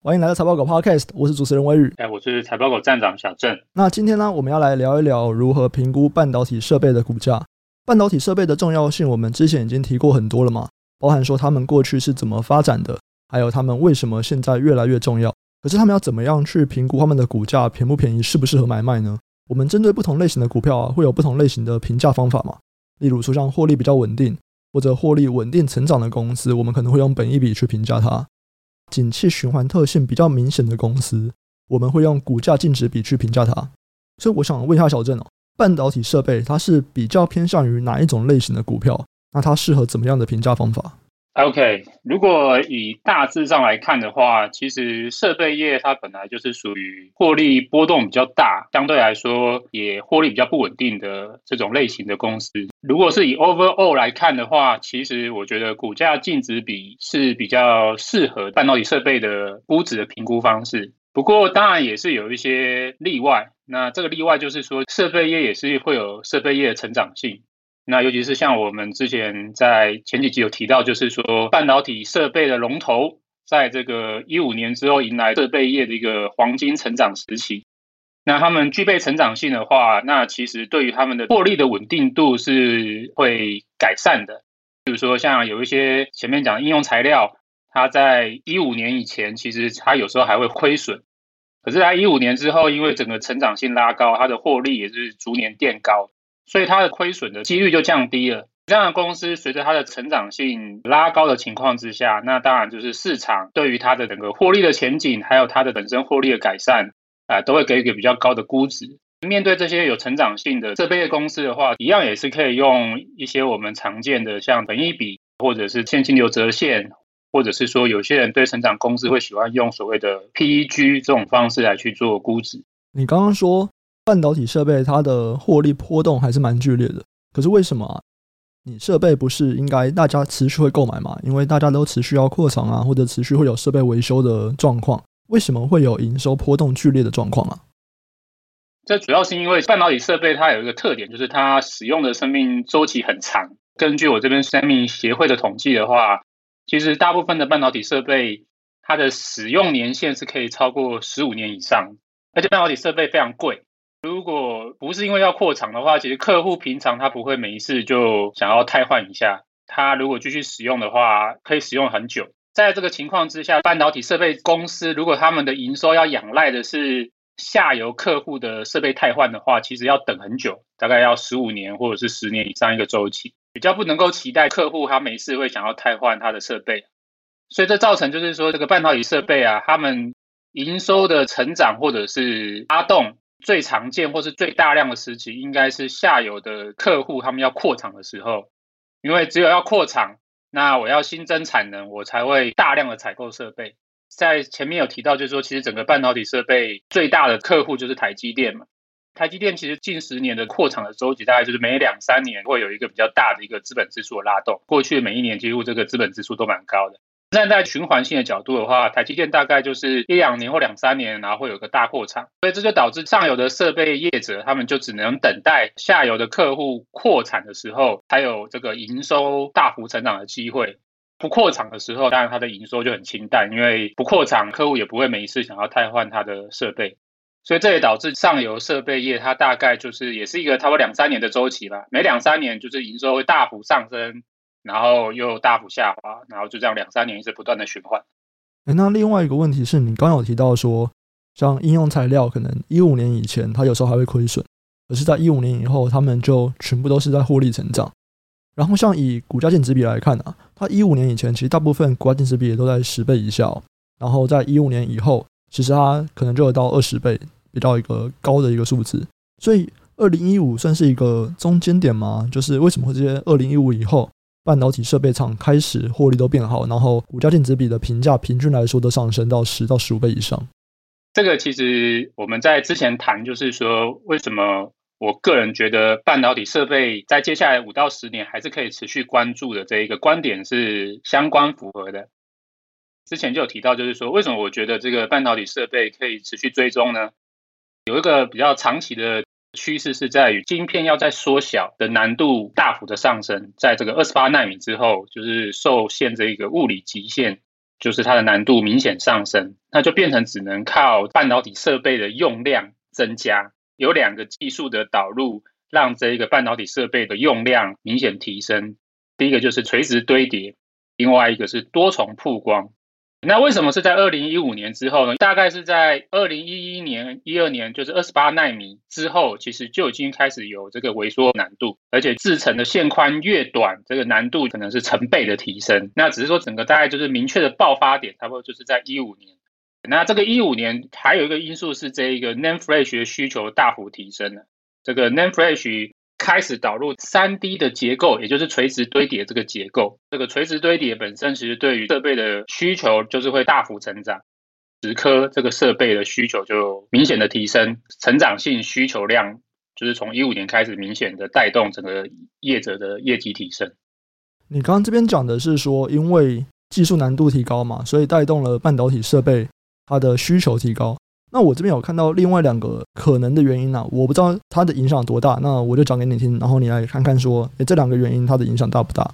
欢迎来到财报狗 Podcast，我是主持人威宇。哎，我是财报狗站长小郑。那今天呢，我们要来聊一聊如何评估半导体设备的股价。半导体设备的重要性，我们之前已经提过很多了嘛，包含说他们过去是怎么发展的，还有他们为什么现在越来越重要。可是他们要怎么样去评估他们的股价便不便宜，适不适合买卖呢？我们针对不同类型的股票啊，会有不同类型的评价方法嘛。例如说像获利比较稳定或者获利稳定成长的公司，我们可能会用本益比去评价它。景气循环特性比较明显的公司，我们会用股价净值比去评价它。所以我想问一下小郑哦，半导体设备它是比较偏向于哪一种类型的股票？那它适合怎么样的评价方法？OK，如果以大致上来看的话，其实设备业它本来就是属于获利波动比较大，相对来说也获利比较不稳定的这种类型的公司。如果是以 overall 来看的话，其实我觉得股价净值比是比较适合半导体设备的估值的评估方式。不过当然也是有一些例外，那这个例外就是说设备业也是会有设备业的成长性。那尤其是像我们之前在前几集有提到，就是说半导体设备的龙头，在这个一五年之后迎来设备业的一个黄金成长时期。那他们具备成长性的话，那其实对于他们的获利的稳定度是会改善的。比如说像有一些前面讲的应用材料，它在一五年以前其实它有时候还会亏损，可是在一五年之后，因为整个成长性拉高，它的获利也是逐年垫高。所以它的亏损的几率就降低了。这样的公司随着它的成长性拉高的情况之下，那当然就是市场对于它的整个获利的前景，还有它的本身获利的改善，啊、都会给一个比较高的估值。面对这些有成长性的设备的公司的话，一样也是可以用一些我们常见的像本益比，或者是现金流折现，或者是说有些人对成长公司会喜欢用所谓的 PEG 这种方式来去做估值。你刚刚说。半导体设备它的获利波动还是蛮剧烈的，可是为什么啊？你设备不是应该大家持续会购买吗？因为大家都持续要扩厂啊，或者持续会有设备维修的状况，为什么会有营收波动剧烈的状况啊？这主要是因为半导体设备它有一个特点，就是它使用的生命周期很长。根据我这边生命协会的统计的话，其实大部分的半导体设备它的使用年限是可以超过十五年以上，而且半导体设备非常贵。如果不是因为要扩厂的话，其实客户平常他不会每一次就想要汰换一下。他如果继续使用的话，可以使用很久。在这个情况之下，半导体设备公司如果他们的营收要仰赖的是下游客户的设备汰换的话，其实要等很久，大概要十五年或者是十年以上一个周期，比较不能够期待客户他没事会想要汰换他的设备。所以这造成就是说，这个半导体设备啊，他们营收的成长或者是拉动。最常见或是最大量的时期，应该是下游的客户他们要扩厂的时候，因为只有要扩厂，那我要新增产能，我才会大量的采购设备。在前面有提到，就是说其实整个半导体设备最大的客户就是台积电嘛。台积电其实近十年的扩厂的周期，大概就是每两三年会有一个比较大的一个资本支出的拉动。过去每一年几乎这个资本支出都蛮高的。站在循环性的角度的话，台积电大概就是一两年或两三年，然后会有个大扩产，所以这就导致上游的设备业者，他们就只能等待下游的客户扩产的时候，才有这个营收大幅成长的机会。不扩产的时候，当然它的营收就很清淡，因为不扩产，客户也不会每一次想要汰换它的设备，所以这也导致上游设备业它大概就是也是一个差不多两三年的周期吧，每两三年就是营收会大幅上升。然后又大幅下滑，然后就这样两三年一直不断的循环。哎，那另外一个问题是你刚刚有提到说，像应用材料可能一五年以前它有时候还会亏损，可是在一五年以后，他们就全部都是在获利成长。然后像以股价净值比来看啊，它一五年以前其实大部分股价净值比也都在十倍以下哦。然后在一五年以后，其实它可能就有到二十倍，比较一个高的一个数字。所以二零一五算是一个中间点吗？就是为什么会这些二零一五以后？半导体设备厂开始获利都变好，然后股价净值比的评价平均来说都上升到十到十五倍以上。这个其实我们在之前谈，就是说为什么我个人觉得半导体设备在接下来五到十年还是可以持续关注的这一个观点是相关符合的。之前就有提到，就是说为什么我觉得这个半导体设备可以持续追踪呢？有一个比较长期的。趋势是在于晶片要在缩小的难度大幅的上升，在这个二十八纳米之后，就是受限这一个物理极限，就是它的难度明显上升，那就变成只能靠半导体设备的用量增加，有两个技术的导入，让这一个半导体设备的用量明显提升。第一个就是垂直堆叠，另外一个是多重曝光。那为什么是在二零一五年之后呢？大概是在二零一一年、一二年，就是二十八奈米之后，其实就已经开始有这个萎缩难度，而且制程的线宽越短，这个难度可能是成倍的提升。那只是说整个大概就是明确的爆发点，差不多就是在一五年。那这个一五年还有一个因素是这一个 NAND Flash 的需求大幅提升了，这个 NAND Flash。开始导入三 D 的结构，也就是垂直堆叠这个结构。这个垂直堆叠本身其实对于设备的需求就是会大幅成长，十颗这个设备的需求就明显的提升，成长性需求量就是从一五年开始明显的带动整个业者的业绩提升。你刚刚这边讲的是说，因为技术难度提高嘛，所以带动了半导体设备它的需求提高。那我这边有看到另外两个可能的原因呢、我不知道它的影响多大，那我就讲给你听，然后你来看看说，诶，这两个原因它的影响大不大？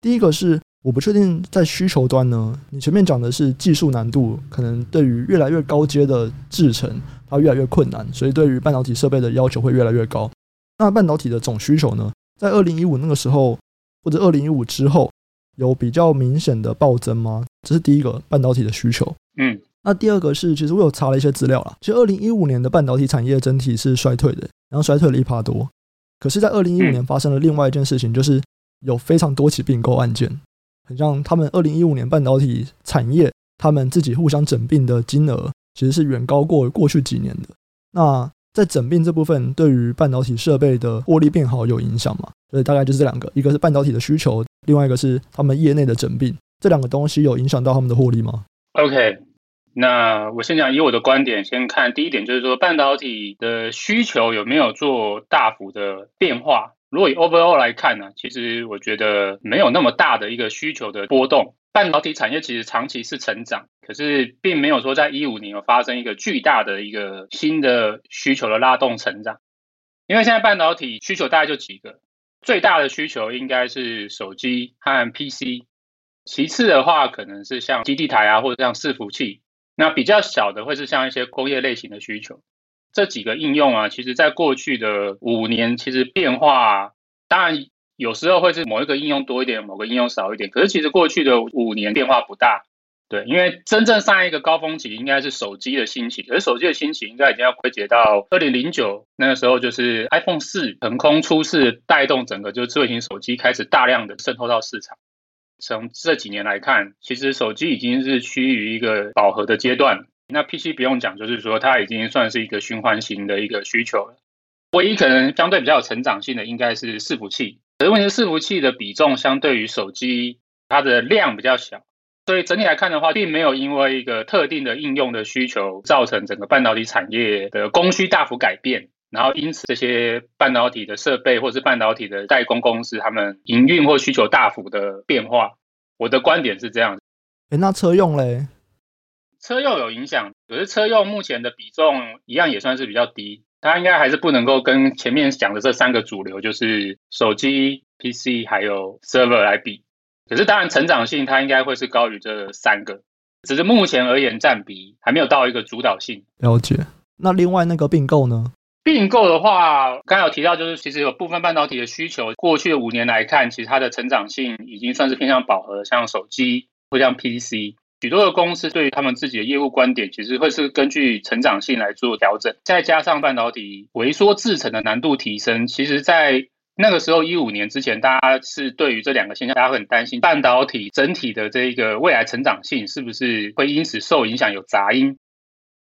第一个是我不确定在需求端呢，你前面讲的是技术难度，可能对于越来越高阶的制程，它越来越困难，所以对于半导体设备的要求会越来越高。那半导体的总需求呢，在二零一五那个时候或者二零一五之后有比较明显的暴增吗？这是第一个半导体的需求。嗯。那第二个是，其实我有查了一些资料啦。其实二零一五年的半导体产业整体是衰退的，然后衰退了一趴多。可是，在二零一五年发生了另外一件事情，就是有非常多起并购案件，很像他们二零一五年半导体产业他们自己互相整并的金额，其实是远高过过去几年的。那在整并这部分，对于半导体设备的获利变好有影响吗？所以大概就是这两个，一个是半导体的需求，另外一个是他们业内的整并，这两个东西有影响到他们的获利吗？OK。那我先讲，以我的观点先看第一点，就是说半导体的需求有没有做大幅的变化？如果以 overall 来看呢，其实我觉得没有那么大的一个需求的波动。半导体产业其实长期是成长，可是并没有说在一五年有发生一个巨大的一个新的需求的拉动成长。因为现在半导体需求大概就几个，最大的需求应该是手机和 PC，其次的话可能是像基地台啊，或者像伺服器。那比较小的会是像一些工业类型的需求，这几个应用啊，其实在过去的五年，其实变化当然有时候会是某一个应用多一点，某个应用少一点。可是其实过去的五年变化不大，对，因为真正上一个高峰期应该是手机的兴起，而手机的兴起应该已经要归结到二零零九那个时候，就是 iPhone 四横空出世，带动整个就是智慧型手机开始大量的渗透到市场。从这几年来看，其实手机已经是趋于一个饱和的阶段。那 PC 不用讲，就是说它已经算是一个循环型的一个需求了。唯一可能相对比较有成长性的，应该是伺服器。可是问题是，伺服器的比重相对于手机，它的量比较小，所以整体来看的话，并没有因为一个特定的应用的需求，造成整个半导体产业的供需大幅改变。然后，因此这些半导体的设备或是半导体的代工公司，他们营运或需求大幅的变化。我的观点是这样。诶，那车用嘞？车用有影响，可是车用目前的比重一样也算是比较低。它应该还是不能够跟前面讲的这三个主流，就是手机、PC 还有 server 来比。可是当然，成长性它应该会是高于这三个，只是目前而言占比还没有到一个主导性。了解。那另外那个并购呢？并购的话，刚才有提到，就是其实有部分半导体的需求，过去的五年来看，其实它的成长性已经算是偏向饱和，像手机或像 PC，许多的公司对于他们自己的业务观点，其实会是根据成长性来做调整。再加上半导体微缩制程的难度提升，其实在那个时候一五年之前，大家是对于这两个现象，大家会很担心半导体整体的这个未来成长性是不是会因此受影响，有杂音。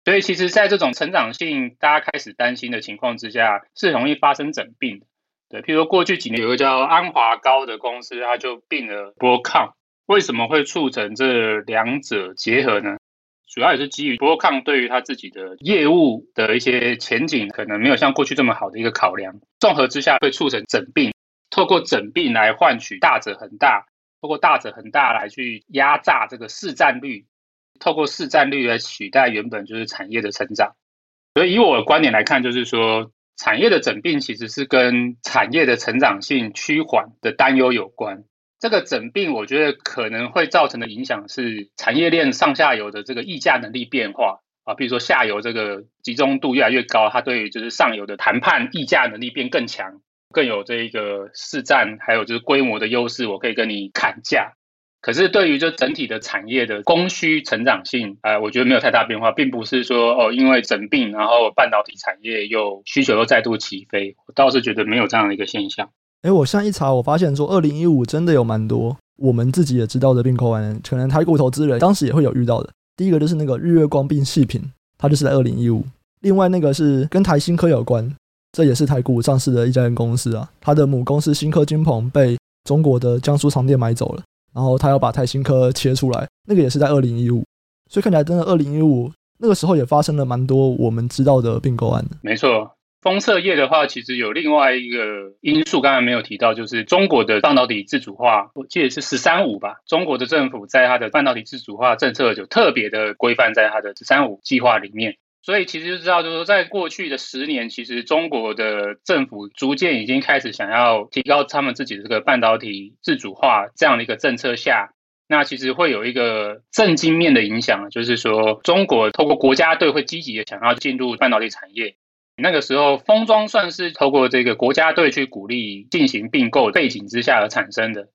所以，其实，在这种成长性大家开始担心的情况之下，是容易发生整病的。对，譬如说过去几年有个叫安华高的公司，它就并了博康。为什么会促成这两者结合呢？主要也是基于博康对于它自己的业务的一些前景，可能没有像过去这么好的一个考量。综合之下，会促成整病，透过整病来换取大者恒大，透过大者恒大来去压榨这个市占率。透过市占率来取代原本就是产业的成长，所以以我的观点来看，就是说产业的整并其实是跟产业的成长性趋缓的担忧有关。这个整并，我觉得可能会造成的影响是产业链上下游的这个议价能力变化啊，比如说下游这个集中度越来越高，它对于就是上游的谈判议价能力变更强，更有这一个市占，还有就是规模的优势，我可以跟你砍价。可是对于这整体的产业的供需成长性，呃，我觉得没有太大变化，并不是说哦，因为整并，然后半导体产业又需求又再度起飞，我倒是觉得没有这样的一个现象。哎，我现在一查，我发现说，二零一五真的有蛮多我们自己也知道的并购案，可能台股投资人当时也会有遇到的。第一个就是那个日月光并细品，它就是在二零一五。另外那个是跟台新科有关，这也是台股上市的一家公司啊，它的母公司新科金鹏被中国的江苏长电买走了，然后他要把泰新科切出来，那个也是在二零一五。所以看起来真的二零一五那个时候也发生了蛮多我们知道的并购案的。没错。封测业的话，其实有另外一个因素，刚才没有提到，就是中国的半导体自主化，我记得是“十三五”吧。中国的政府在它的半导体自主化政策就特别的规范在它的“十三五”计划里面。所以其实就知道，就是说，在过去的十年，其实中国的政府逐渐已经开始想要提高他们自己的这个半导体自主化这样的一个政策下，那其实会有一个政经面的影响，就是说，中国透过国家队会积极的想要进入半导体产业。那个时候，封装算是透过这个国家队去鼓励进行并购背景之下而产生的。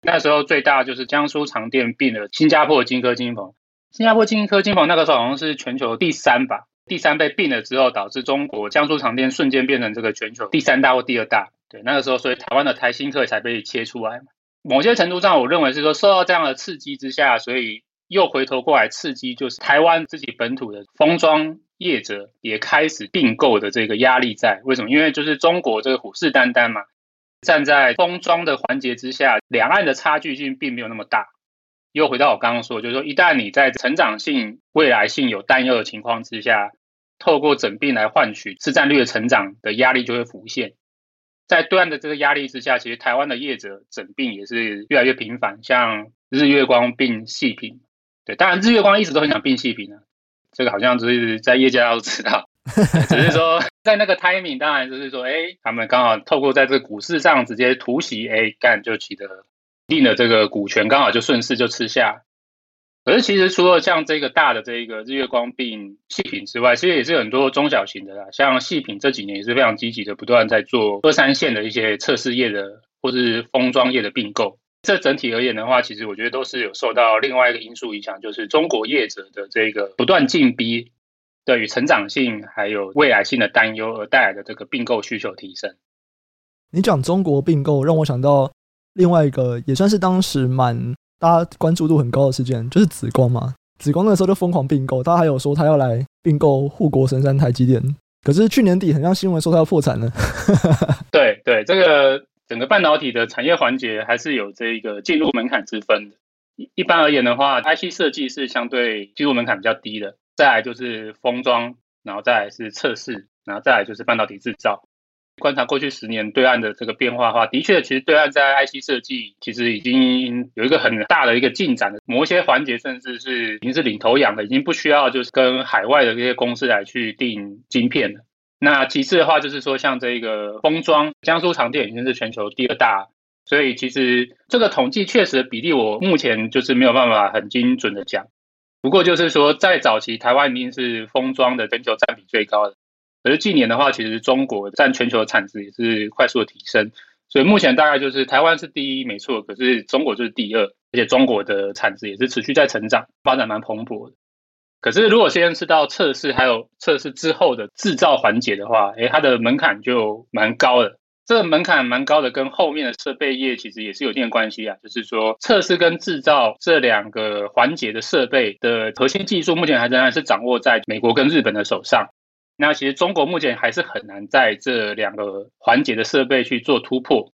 那时候最大就是江苏长电并了新加坡金科金鹏，新加坡金科金鹏那个时候好像是全球第三吧，第三被并了之后，导致中国江苏长电瞬间变成这个全球第三大或第二大。对，那个时候，所以台湾的台新科才被切出来嘛。某些程度上，我认为是说受到这样的刺激之下，所以又回头过来刺激，就是台湾自己本土的封装。业者也开始并购的这个压力在，为什么？因为就是中国这个虎视眈眈嘛，站在封装的环节之下，两岸的差距性并没有那么大。又回到我刚刚说，就是说一旦你在成长性、未来性有担忧的情况之下，透过整病来换取市占率的成长的压力就会浮现。在对岸的这个压力之下，其实台湾的业者整病也是越来越频繁，像日月光并细品，对，当然日月光一直都很想并细品啊。这个好像就是在业界都知道，只是说在那个 timing，当然就是说，哎，他们刚好透过在这个股市上直接突袭，哎，干就取得定的这个股权，刚好就顺势就吃下。可是其实除了像这个大的这一个日月光并细品之外，其实也是很多中小型的啦，像细品这几年也是非常积极的，不断在做二三线的一些测试业的或是封装业的并购。这整体而言的话，其实我觉得都是有受到另外一个因素影响，就是中国业者的这个不断进逼，对于成长性还有未来性的担忧而带来的这个并购需求提升。你讲中国并购，让我想到另外一个也算是当时蛮大家关注度很高的事件，就是紫光嘛。紫光那时候就疯狂并购，他还有说他要来并购护国神山台积电，可是去年底很像新闻说他要破产了。对 对，这个。整个半导体的产业环节还是有这一个进入门槛之分的。一般而言的话，IC 设计是相对进入门槛比较低的，再来就是封装，然后再来是测试，然后再来就是半导体制造。观察过去十年对岸的这个变化的话，的确，其实对岸在 IC 设计其实已经有一个很大的一个进展的，某些环节甚至是已经是领头羊了，已经不需要就是跟海外的这些公司来去订晶片了。那其次的话，就是说像这个封装，江苏长电已经是全球第二大，所以其实这个统计确实的比例，我目前就是没有办法很精准的讲。不过就是说，在早期台湾已经是封装的全球占比最高的，可是近年的话，其实中国占全球的产值也是快速的提升，所以目前大概就是台湾是第一没错，可是中国就是第二，而且中国的产值也是持续在成长，发展蛮蓬勃。可是，如果先是到测试，还有测试之后的制造环节的话，诶，它的门槛就蛮高的。这个门槛蛮高的，跟后面的设备业其实也是有一定的关系啊。就是说，测试跟制造这两个环节的设备的核心技术，目前还仍然是掌握在美国跟日本的手上。那其实中国目前还是很难在这两个环节的设备去做突破。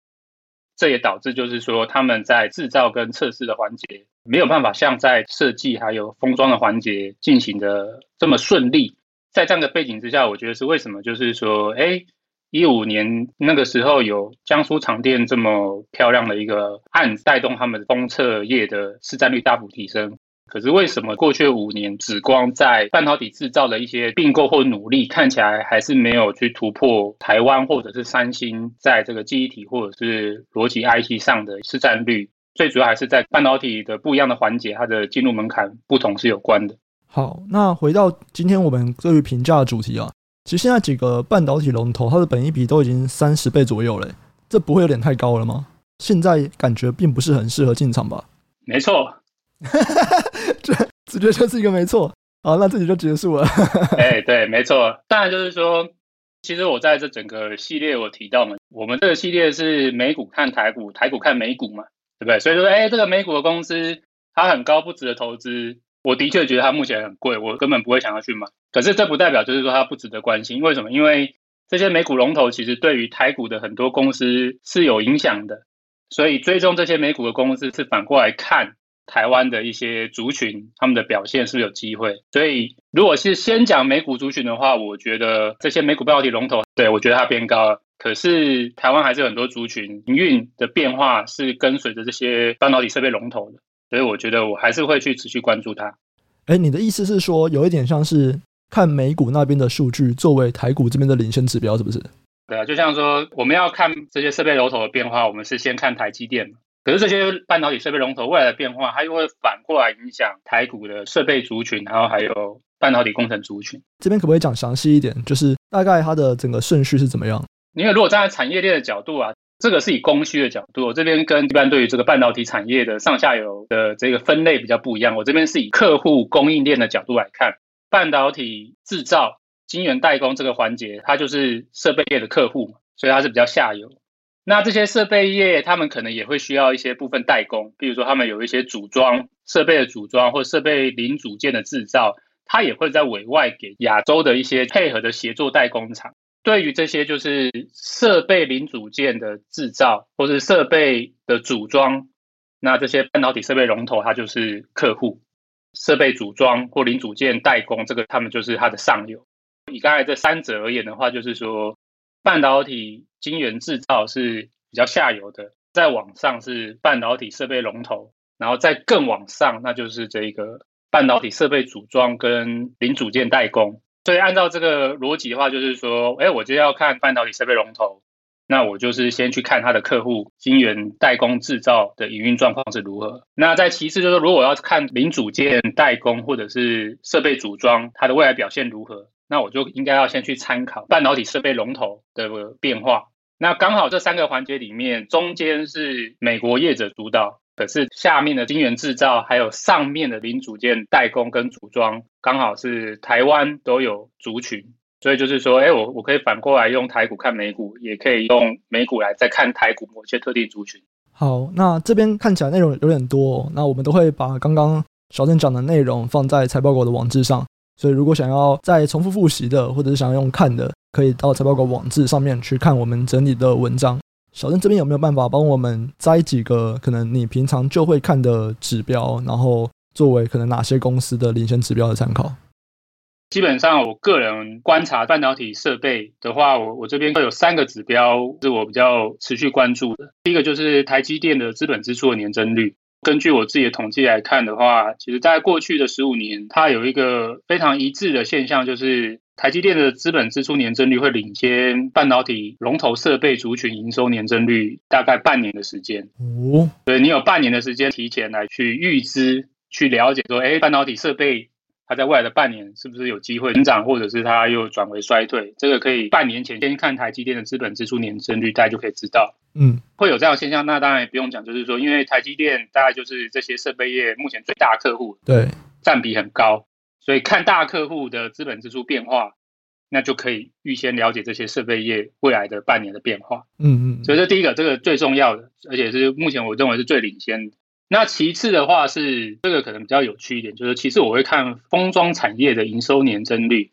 这也导致，就是说他们在制造跟测试的环节没有办法像在设计还有封装的环节进行的这么顺利。在这样的背景之下，我觉得是为什么？就是说，哎，一五年那个时候有江苏长电这么漂亮的一个案子，带动他们封测业的市占率大幅提升。可是为什么过去五年紫光在半导体制造的一些并购或努力，看起来还是没有去突破台湾或者是三星在这个记忆体或者是逻辑 IC 上的市占率？最主要还是在半导体的不一样的环节，它的进入门槛不同是有关的。好，那回到今天我们对于评价的主题啊，其实现在几个半导体龙头，它的本益比都已经三十倍左右了，这不会有点太高了吗？现在感觉并不是很适合进场吧？没错，哈 哈这直接就是一个没错。好，那这里就结束了。哎，对，没错。当然就是说，其实我在这整个系列我提到嘛，我们这个系列是美股看台股，台股看美股嘛，对不对？所以说，哎，这个美股的公司它很高，不值得投资。我的确觉得它目前很贵，我根本不会想要去买。可是这不代表就是说它不值得关心。为什么？因为这些美股龙头其实对于台股的很多公司是有影响的，所以追踪这些美股的公司是反过来看。台湾的一些族群，他们的表现是不是有机会？所以，如果是先讲美股族群的话，我觉得这些美股半导体龙头，对，我觉得它变高了。可是，台湾还是有很多族群营运的变化是跟随着这些半导体设备龙头的，所以我觉得我还是会去持续关注它。哎，你的意思是说，有一点像是看美股那边的数据作为台股这边的领先指标，是不是？对啊，就像说我们要看这些设备龙头的变化，我们是先看台积电。可是这些半导体设备龙头未来的变化，它又会反过来影响台股的设备族群，然后还有半导体工程族群。这边可不可以讲详细一点？就是大概它的整个顺序是怎么样？因为如果站在产业链的角度啊，这个是以供需的角度，我这边跟一般对于这个半导体产业的上下游的这个分类比较不一样。我这边是以客户供应链的角度来看，半导体制造、晶圆代工这个环节，它就是设备业的客户，所以它是比较下游。那这些设备业，他们可能也会需要一些部分代工，比如说他们有一些组装设备的组装，或设备零组件的制造，他也会在委外给亚洲的一些配合的协作代工厂。对于这些就是设备零组件的制造，或是设备的组装，那这些半导体设备龙头，它就是客户。设备组装或零组件代工，这个他们就是它的上游。以刚才这三者而言的话，就是说。半导体晶圆制造是比较下游的，再往上是半导体设备龙头，然后再更往上，那就是这个半导体设备组装跟零组件代工。所以按照这个逻辑的话，就是说，哎，我今天要看半导体设备龙头，那我就是先去看他的客户晶圆代工制造的营运状况是如何。那再其次就是，如果要看零组件代工或者是设备组装，它的未来表现如何？那我就应该要先去参考半导体设备龙头的变化。那刚好这三个环节里面，中间是美国业者主导，可是下面的晶圆制造还有上面的零组件代工跟组装，刚好是台湾都有族群。所以就是说，哎，我我可以反过来用台股看美股，也可以用美股来再看台股某些特定族群。好，那这边看起来内容有点多哦，那我们都会把刚刚小郑讲的内容放在财报狗的网志上。所以，如果想要再重复复习的，或者是想要用看的，可以到财报狗网志上面去看我们整理的文章。小郑这边有没有办法帮我们摘几个可能你平常就会看的指标，然后作为可能哪些公司的领先指标的参考？基本上，我个人观察半导体设备的话，我我这边会有三个指标是我比较持续关注的。第一个就是台积电的资本支出的年增率。根据我自己的统计来看的话，其实在过去的十五年，它有一个非常一致的现象，就是台积电的资本支出年增率会领先半导体龙头设备族群营收年增率大概半年的时间。哦，对，你有半年的时间提前来去预知、去了解说，哎，半导体设备。它在未来的半年是不是有机会成长，或者是它又转为衰退？这个可以半年前先看台积电的资本支出年增率，大家就可以知道。嗯，会有这样的现象。那当然也不用讲，就是说，因为台积电大概就是这些设备业目前最大客户，对，占比很高，所以看大客户的资本支出变化，那就可以预先了解这些设备业未来的半年的变化。嗯嗯，所以这第一个，这个最重要的，而且是目前我认为是最领先的。那其次的话是这个可能比较有趣一点，就是其次我会看封装产业的营收年增率。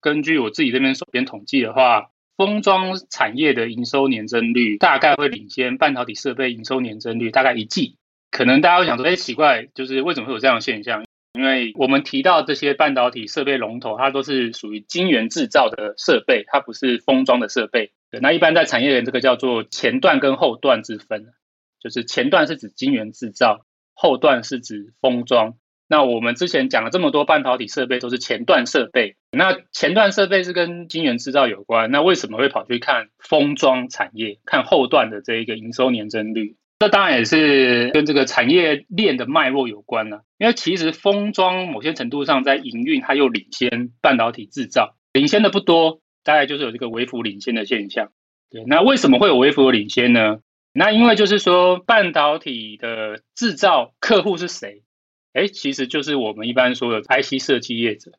根据我自己这边手边统计的话，封装产业的营收年增率大概会领先半导体设备营收年增率大概一季。可能大家会想说，哎，奇怪，就是为什么会有这样的现象？因为我们提到这些半导体设备龙头，它都是属于晶圆制造的设备，它不是封装的设备。那一般在产业链这个叫做前段跟后段之分。就是前段是指晶圆制造，后段是指封装。那我们之前讲了这么多半导体设备都是前段设备，那前段设备是跟晶圆制造有关，那为什么会跑去看封装产业，看后段的这一个营收年增率？这当然也是跟这个产业链的脉络有关了。因为其实封装某些程度上在营运，它又领先半导体制造，领先的不多，大概就是有这个微幅领先的现象。对，那为什么会有微幅领先呢？那因为就是说半导体的制造客户是谁？哎，其实就是我们一般说的 IC 设计业者。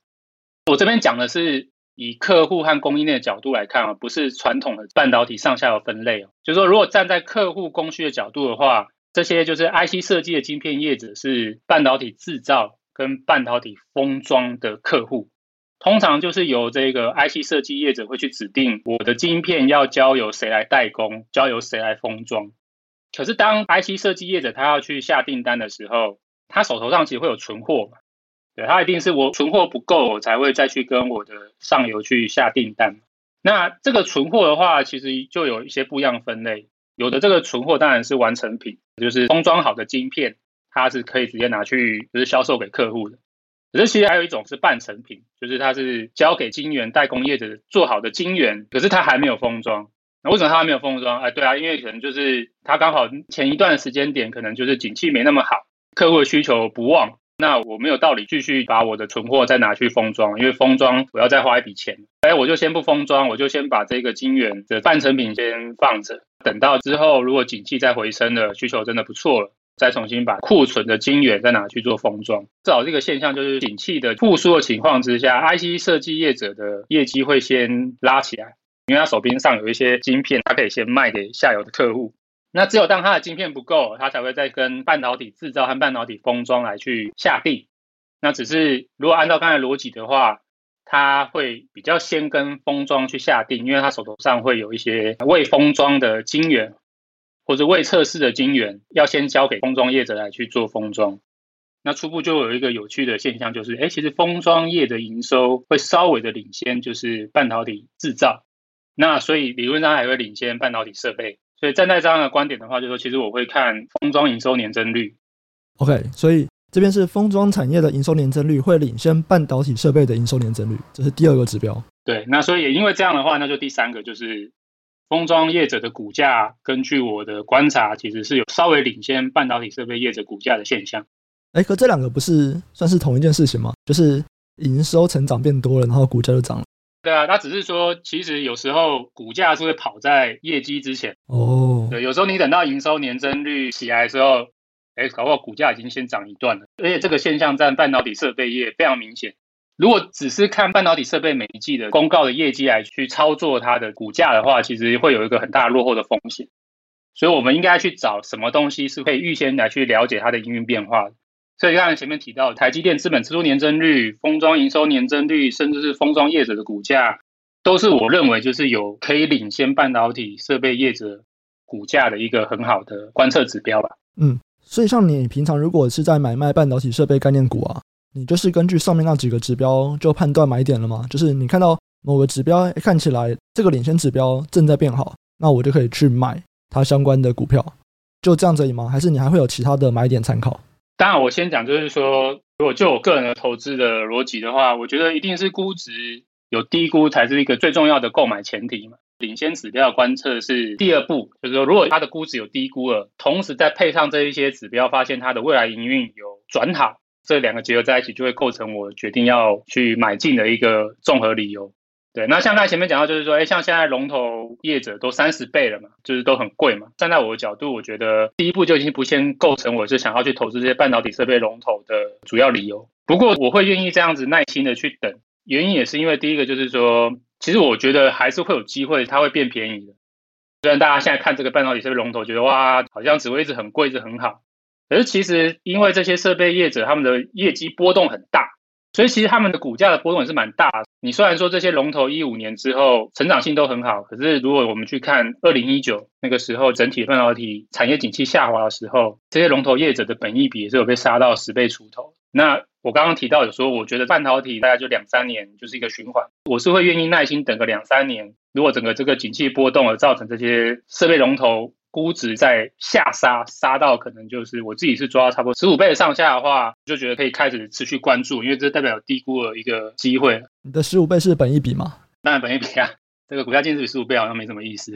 我这边讲的是以客户和供应链的角度来看啊，不是传统的半导体上下游分类哦。就是说，如果站在客户供需的角度的话，这些就是 IC 设计的晶片业者是半导体制造跟半导体封装的客户，通常就是由这个 IC 设计业者会去指定我的晶片要交由谁来代工，交由谁来封装。可是当 IC 设计业者他要去下订单的时候，他手头上其实会有存货嘛。对，他一定是我存货不够，我才会再去跟我的上游去下订单。那这个存货的话，其实就有一些不一样分类。有的这个存货当然是完成品，就是封装好的晶片，它是可以直接拿去就是销售给客户的。可是其实还有一种是半成品，就是它是交给晶圆代工业者做好的晶圆，可是它还没有封装。那为什么它还没有封装？哎，对啊，因为可能就是它刚好前一段时间点可能就是景气没那么好，客户的需求不旺。那我没有道理继续把我的存货再拿去封装，因为封装我要再花一笔钱。哎，我就先不封装，我就先把这个晶圆的半成品先放着，等到之后如果景气再回升了，需求真的不错了，再重新把库存的晶圆再拿去做封装。至少这个现象就是景气的复苏的情况之下，IC 设计业者的业绩会先拉起来，因为他手边上有一些晶片，他可以先卖给下游的客户。那只有当他的晶片不够，他才会再跟半导体制造和半导体封装来去下定。那只是如果按照刚才逻辑的话，他会比较先跟封装去下定，因为他手头上会有一些未封装的晶圆或者未测试的晶圆，要先交给封装业者来去做封装。那初步就有一个有趣的现象，就是哎，其实封装业的营收会稍微的领先，就是半导体制造。那所以理论上还会领先半导体设备。所以站在这样的观点的话，就是说其实我会看封装营收年增率。OK，所以这边是封装产业的营收年增率会领先半导体设备的营收年增率，这是第二个指标。对，那所以也因为这样的话，那就第三个就是封装业者的股价，根据我的观察，其实是有稍微领先半导体设备业者股价的现象。哎，可这两个不是算是同一件事情吗？就是营收成长变多了，然后股价就涨了。对啊，他只是说，其实有时候股价是会跑在业绩之前哦。对，有时候你等到营收年增率起来的时候，哎，搞不好股价已经先涨一段了。而且这个现象在半导体设备业非常明显。如果只是看半导体设备每一季的公告的业绩来去操作它的股价的话，其实会有一个很大落后的风险。所以我们应该去找什么东西是可以预先来去了解它的营运变化的。所以刚才前面提到，台积电资本支出年增率、封装营收年增率，甚至是封装业者的股价，都是我认为就是有可以领先半导体设备业者股价的一个很好的观测指标吧。嗯，所以像你平常如果是在买卖半导体设备概念股啊，你就是根据上面那几个指标就判断买点了吗？就是你看到某个指标看起来这个领先指标正在变好，那我就可以去买它相关的股票，就这样子而已吗？还是你还会有其他的买点参考？当然，我先讲，就是说，如果就我个人的投资的逻辑的话，我觉得一定是估值有低估才是一个最重要的购买前提嘛。领先指标观测是第二步，就是说，如果它的估值有低估了，同时再配上这一些指标，发现它的未来营运有转好，这两个结合在一起，就会构成我决定要去买进的一个综合理由。对，那像刚才前面讲到，就是说，哎，像现在龙头业者都三十倍了嘛，就是都很贵嘛。站在我的角度，我觉得第一步就已经不先构成我是想要去投资这些半导体设备龙头的主要理由。不过我会愿意这样子耐心的去等，原因也是因为第一个就是说，其实我觉得还是会有机会它会变便宜的。虽然大家现在看这个半导体设备龙头，觉得哇，好像只会一直很贵，一直很好，可是其实因为这些设备业者他们的业绩波动很大。所以其实他们的股价的波动也是蛮大。你虽然说这些龙头一五年之后成长性都很好，可是如果我们去看二零一九那个时候整体半导体产业景气下滑的时候，这些龙头业者的本益比也是有被杀到十倍出头。那我刚刚提到有说，我觉得半导体大概就两三年就是一个循环，我是会愿意耐心等个两三年。如果整个这个景气波动而造成这些设备龙头，估值在下杀，杀到可能就是我自己是抓到差不多十五倍的上下的话，就觉得可以开始持续关注，因为这代表低估了一个机会。你的十五倍是本一比吗？当然本一比啊，这个股价净值比十五倍好像没什么意思。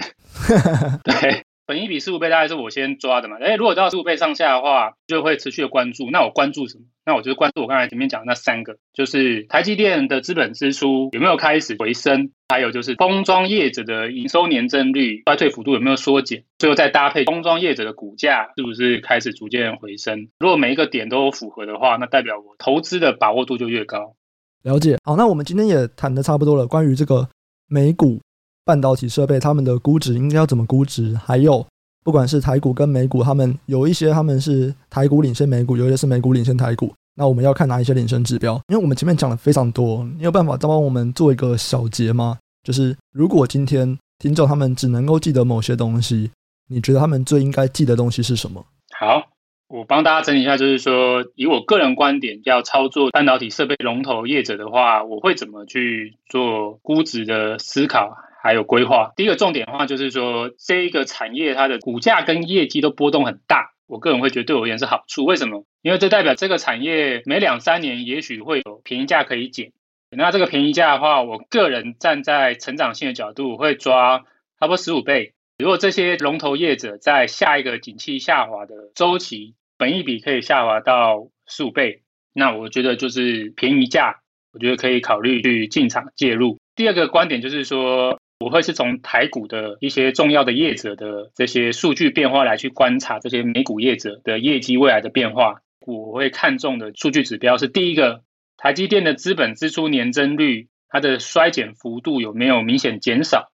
对，本一比十五倍大概是我先抓的嘛，诶，如果到十五倍上下的话，就会持续的关注。那我关注什么？那我就关注我刚才前面讲的那三个，就是台积电的资本支出有没有开始回升，还有就是封装业者的营收年增率衰退幅度有没有缩减，最后再搭配封装业者的股价是不是开始逐渐回升。如果每一个点都符合的话，那代表我投资的把握度就越高。了解。好，那我们今天也谈得差不多了，关于这个美股。半导体设备，他们的估值应该要怎么估值？还有，不管是台股跟美股，他们有一些他们是台股领先美股，有一些是美股领先台股。那我们要看哪一些领先指标？因为我们前面讲了非常多，你有办法再帮我们做一个小结吗？就是如果今天听众他们只能够记得某些东西，你觉得他们最应该记得东西是什么？好，我帮大家整理一下，就是说，以我个人观点，要操作半导体设备龙头业者的话，我会怎么去做估值的思考？还有规划，第一个重点的话就是说，这一个产业它的股价跟业绩都波动很大，我个人会觉得对我而言是好处。为什么？因为这代表这个产业每两三年也许会有便宜价可以捡。那这个便宜价的话，我个人站在成长性的角度，我会抓差不多十五倍。如果这些龙头业者在下一个景气下滑的周期，本益比可以下滑到十五倍，那我觉得就是便宜价，我觉得可以考虑去进场介入。第二个观点就是说。我会是从台股的一些重要的业者的这些数据变化来去观察这些美股业者的业绩未来的变化。我会看重的数据指标是第一个，台积电的资本支出年增率，它的衰减幅度有没有明显减少？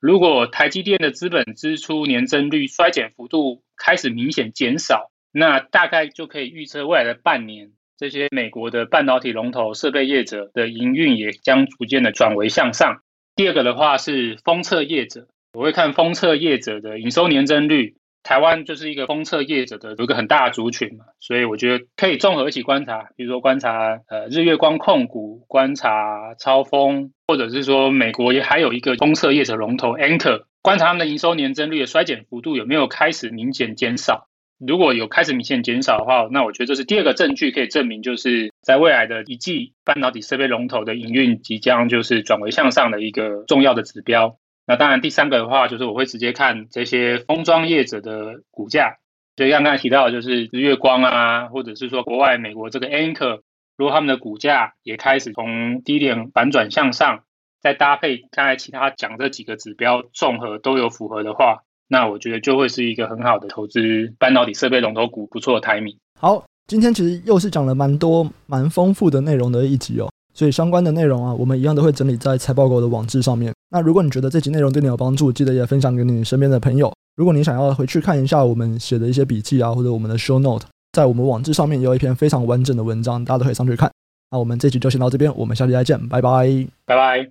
如果台积电的资本支出年增率衰减幅度开始明显减少，那大概就可以预测未来的半年，这些美国的半导体龙头设备业者的营运也将逐渐的转为向上。第二个的话是封测业者，我会看封测业者的营收年增率。台湾就是一个封测业者的有一个很大的族群嘛，所以我觉得可以综合一起观察，比如说观察呃日月光控股、观察超风，或者是说美国也还有一个封测业者龙头 Anchor，观察他们的营收年增率的衰减幅度有没有开始明显减少。如果有开始明显减少的话，那我觉得这是第二个证据，可以证明就是在未来的一季，半导体设备龙头的营运即将就是转为向上的一个重要的指标。那当然，第三个的话就是我会直接看这些封装业者的股价，就像刚才提到，就是日月光啊，或者是说国外美国这个 Anchor，如果他们的股价也开始从低点反转向上，再搭配刚才其他讲这几个指标综合都有符合的话。那我觉得就会是一个很好的投资半导体设备龙头股，不错的 timing。好，今天其实又是讲了蛮多蛮丰富的内容的一集哦，所以相关的内容啊，我们一样都会整理在财报狗的网志上面。那如果你觉得这集内容对你有帮助，记得也分享给你身边的朋友。如果你想要回去看一下我们写的一些笔记啊，或者我们的 show note，在我们网志上面也有一篇非常完整的文章，大家都可以上去看。那我们这集就先到这边，我们下期再见，拜拜，拜拜。